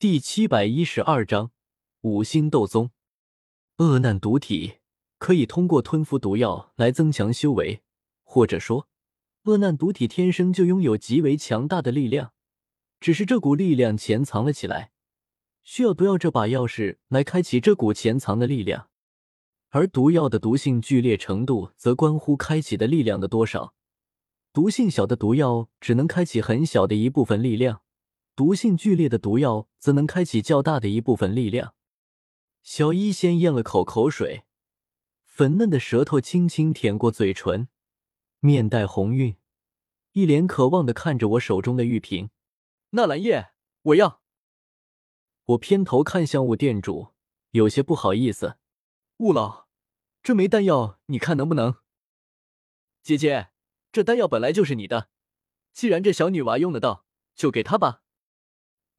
第七百一十二章五星斗宗。恶难毒体可以通过吞服毒药来增强修为，或者说，恶难毒体天生就拥有极为强大的力量，只是这股力量潜藏了起来，需要毒药这把钥匙来开启这股潜藏的力量。而毒药的毒性剧烈程度，则关乎开启的力量的多少。毒性小的毒药只能开启很小的一部分力量。毒性剧烈的毒药则能开启较大的一部分力量。小医仙咽了口口水，粉嫩的舌头轻轻舔过嘴唇，面带红晕，一脸渴望的看着我手中的玉瓶。纳兰叶，我要。我偏头看向雾店主，有些不好意思。雾老，这枚丹药你看能不能？姐姐，这丹药本来就是你的，既然这小女娃用得到，就给她吧。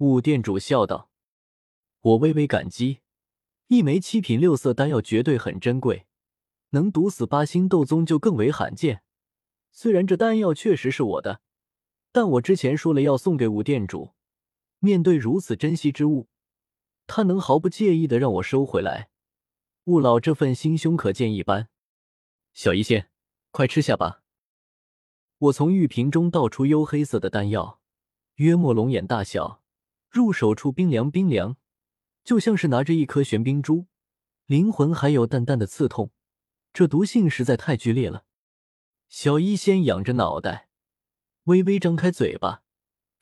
雾店主笑道：“我微微感激，一枚七品六色丹药绝对很珍贵，能毒死八星斗宗就更为罕见。虽然这丹药确实是我的，但我之前说了要送给武店主。面对如此珍惜之物，他能毫不介意的让我收回来？雾老这份心胸可见一斑。小医仙，快吃下吧。”我从玉瓶中倒出黝黑色的丹药，约莫龙眼大小。入手处冰凉冰凉，就像是拿着一颗玄冰珠，灵魂还有淡淡的刺痛。这毒性实在太剧烈了。小医仙仰着脑袋，微微张开嘴巴，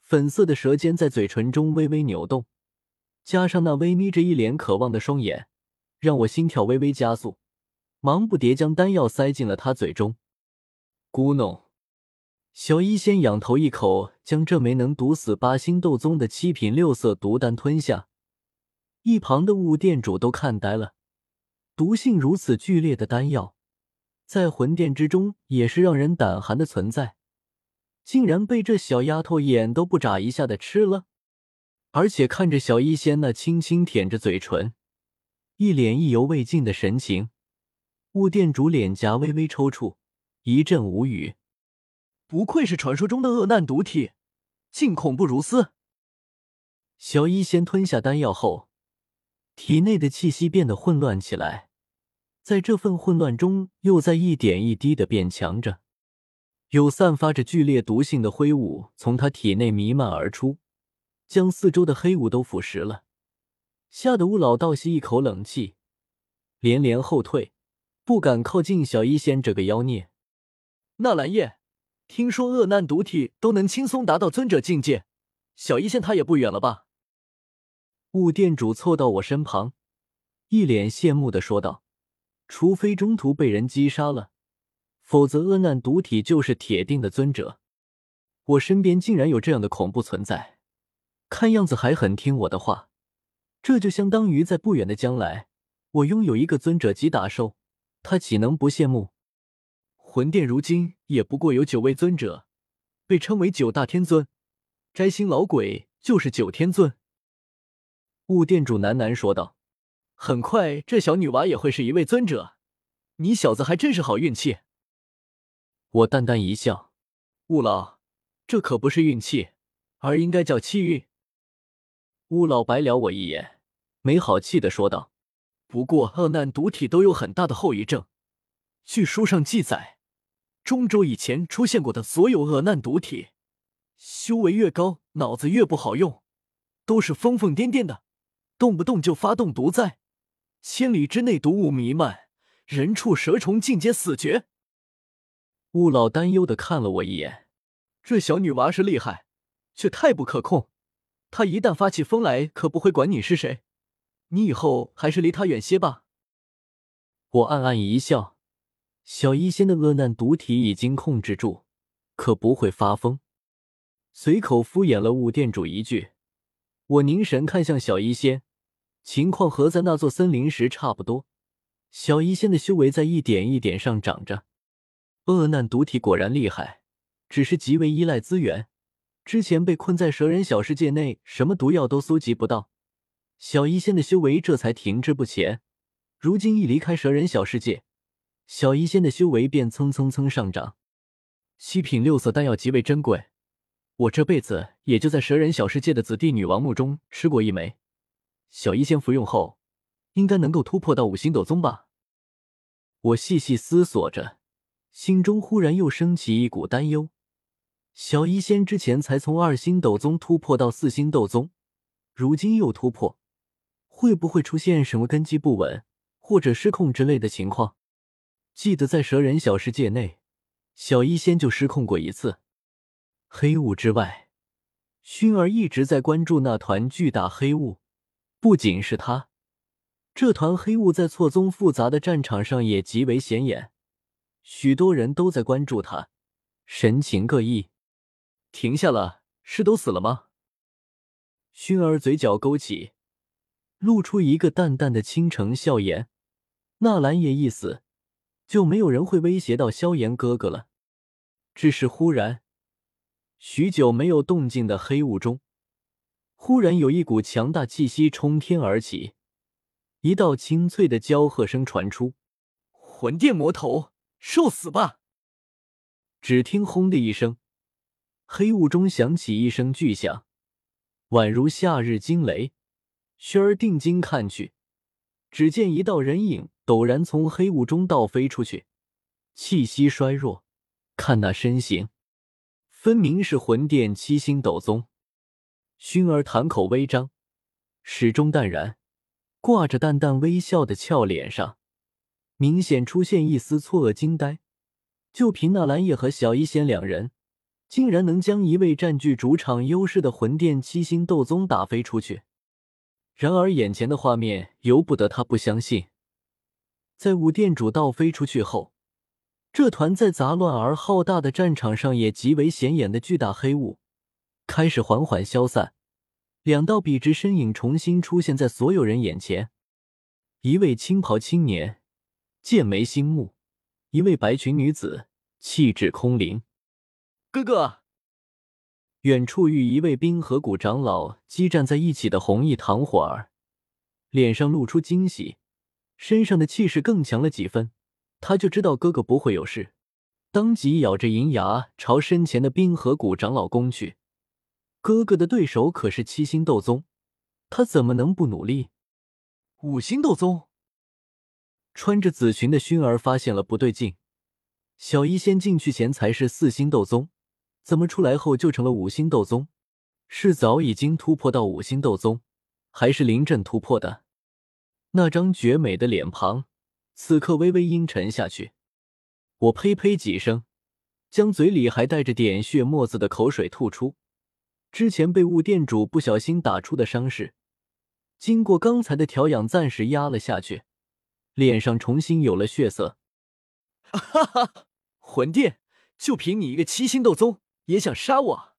粉色的舌尖在嘴唇中微微扭动，加上那微眯着一脸渴望的双眼，让我心跳微微加速，忙不迭将丹药塞进了他嘴中，咕哝。小医仙仰头一口将这枚能毒死八星斗宗的七品六色毒丹吞下，一旁的雾店主都看呆了。毒性如此剧烈的丹药，在魂殿之中也是让人胆寒的存在，竟然被这小丫头眼都不眨一下的吃了，而且看着小医仙那轻轻舔着嘴唇，一脸意犹未尽的神情，雾店主脸颊微微抽搐，一阵无语。不愧是传说中的恶难毒体，竟恐怖如斯。小医仙吞下丹药后，体内的气息变得混乱起来，在这份混乱中，又在一点一滴的变强着。有散发着剧烈毒性的灰雾从他体内弥漫而出，将四周的黑雾都腐蚀了，吓得乌老倒吸一口冷气，连连后退，不敢靠近小医仙这个妖孽。纳兰叶。听说恶难毒体都能轻松达到尊者境界，小医仙他也不远了吧？雾店主凑到我身旁，一脸羡慕的说道：“除非中途被人击杀了，否则恶难毒体就是铁定的尊者。我身边竟然有这样的恐怖存在，看样子还很听我的话。这就相当于在不远的将来，我拥有一个尊者级打兽，他岂能不羡慕？”魂殿如今也不过有九位尊者，被称为九大天尊。摘星老鬼就是九天尊。雾殿主喃喃说道：“很快，这小女娃也会是一位尊者。你小子还真是好运气。”我淡淡一笑：“雾老，这可不是运气，而应该叫气运。”雾老白了我一眼，没好气的说道：“不过恶难毒体都有很大的后遗症，据书上记载。”中州以前出现过的所有恶难毒体，修为越高，脑子越不好用，都是疯疯癫癫的，动不动就发动毒灾，千里之内毒雾弥漫，人畜蛇虫尽皆死绝。雾老担忧的看了我一眼，这小女娃是厉害，却太不可控。她一旦发起疯来，可不会管你是谁，你以后还是离她远些吧。我暗暗一笑。小医仙的恶难毒体已经控制住，可不会发疯。随口敷衍了雾店主一句，我凝神看向小医仙，情况和在那座森林时差不多。小医仙的修为在一点一点上涨着。恶难毒体果然厉害，只是极为依赖资源。之前被困在蛇人小世界内，什么毒药都搜集不到，小医仙的修为这才停滞不前。如今一离开蛇人小世界，小医仙的修为便蹭蹭蹭上涨，七品六色丹药极为珍贵，我这辈子也就在蛇人小世界的紫帝女王墓中吃过一枚，小医仙服用后，应该能够突破到五星斗宗吧。我细细思索着，心中忽然又升起一股担忧。小医仙之前才从二星斗宗突破到四星斗宗，如今又突破，会不会出现什么根基不稳或者失控之类的情况？记得在蛇人小世界内，小医仙就失控过一次。黑雾之外，薰儿一直在关注那团巨大黑雾。不仅是他，这团黑雾在错综复杂的战场上也极为显眼，许多人都在关注他，神情各异。停下了，是都死了吗？薰儿嘴角勾起，露出一个淡淡的倾城笑颜。纳兰也一死，就没有人会威胁到萧炎哥哥了。只是忽然。许久没有动静的黑雾中，忽然有一股强大气息冲天而起，一道清脆的娇喝声传出：“魂殿魔头，受死吧！”只听“轰”的一声，黑雾中响起一声巨响，宛如夏日惊雷。薰儿定睛看去，只见一道人影陡然从黑雾中倒飞出去，气息衰弱，看那身形。分明是魂殿七星斗宗，薰儿潭口微张，始终淡然，挂着淡淡微笑的俏脸上，明显出现一丝错愕惊呆。就凭那蓝叶和小医仙两人，竟然能将一位占据主场优势的魂殿七星斗宗打飞出去。然而眼前的画面由不得他不相信，在五殿主倒飞出去后。这团在杂乱而浩大的战场上也极为显眼的巨大黑雾，开始缓缓消散。两道笔直身影重新出现在所有人眼前：一位青袍青年，剑眉星目；一位白裙女子，气质空灵。哥哥，远处与一位冰河谷长老激战在一起的红衣唐火儿，脸上露出惊喜，身上的气势更强了几分。他就知道哥哥不会有事，当即咬着银牙朝身前的冰河谷长老攻去。哥哥的对手可是七星斗宗，他怎么能不努力？五星斗宗，穿着紫裙的薰儿发现了不对劲。小医仙进去前才是四星斗宗，怎么出来后就成了五星斗宗？是早已经突破到五星斗宗，还是临阵突破的？那张绝美的脸庞。此刻微微阴沉下去，我呸呸几声，将嘴里还带着点血沫子的口水吐出。之前被雾店主不小心打出的伤势，经过刚才的调养，暂时压了下去，脸上重新有了血色。哈哈，魂殿，就凭你一个七星斗宗，也想杀我？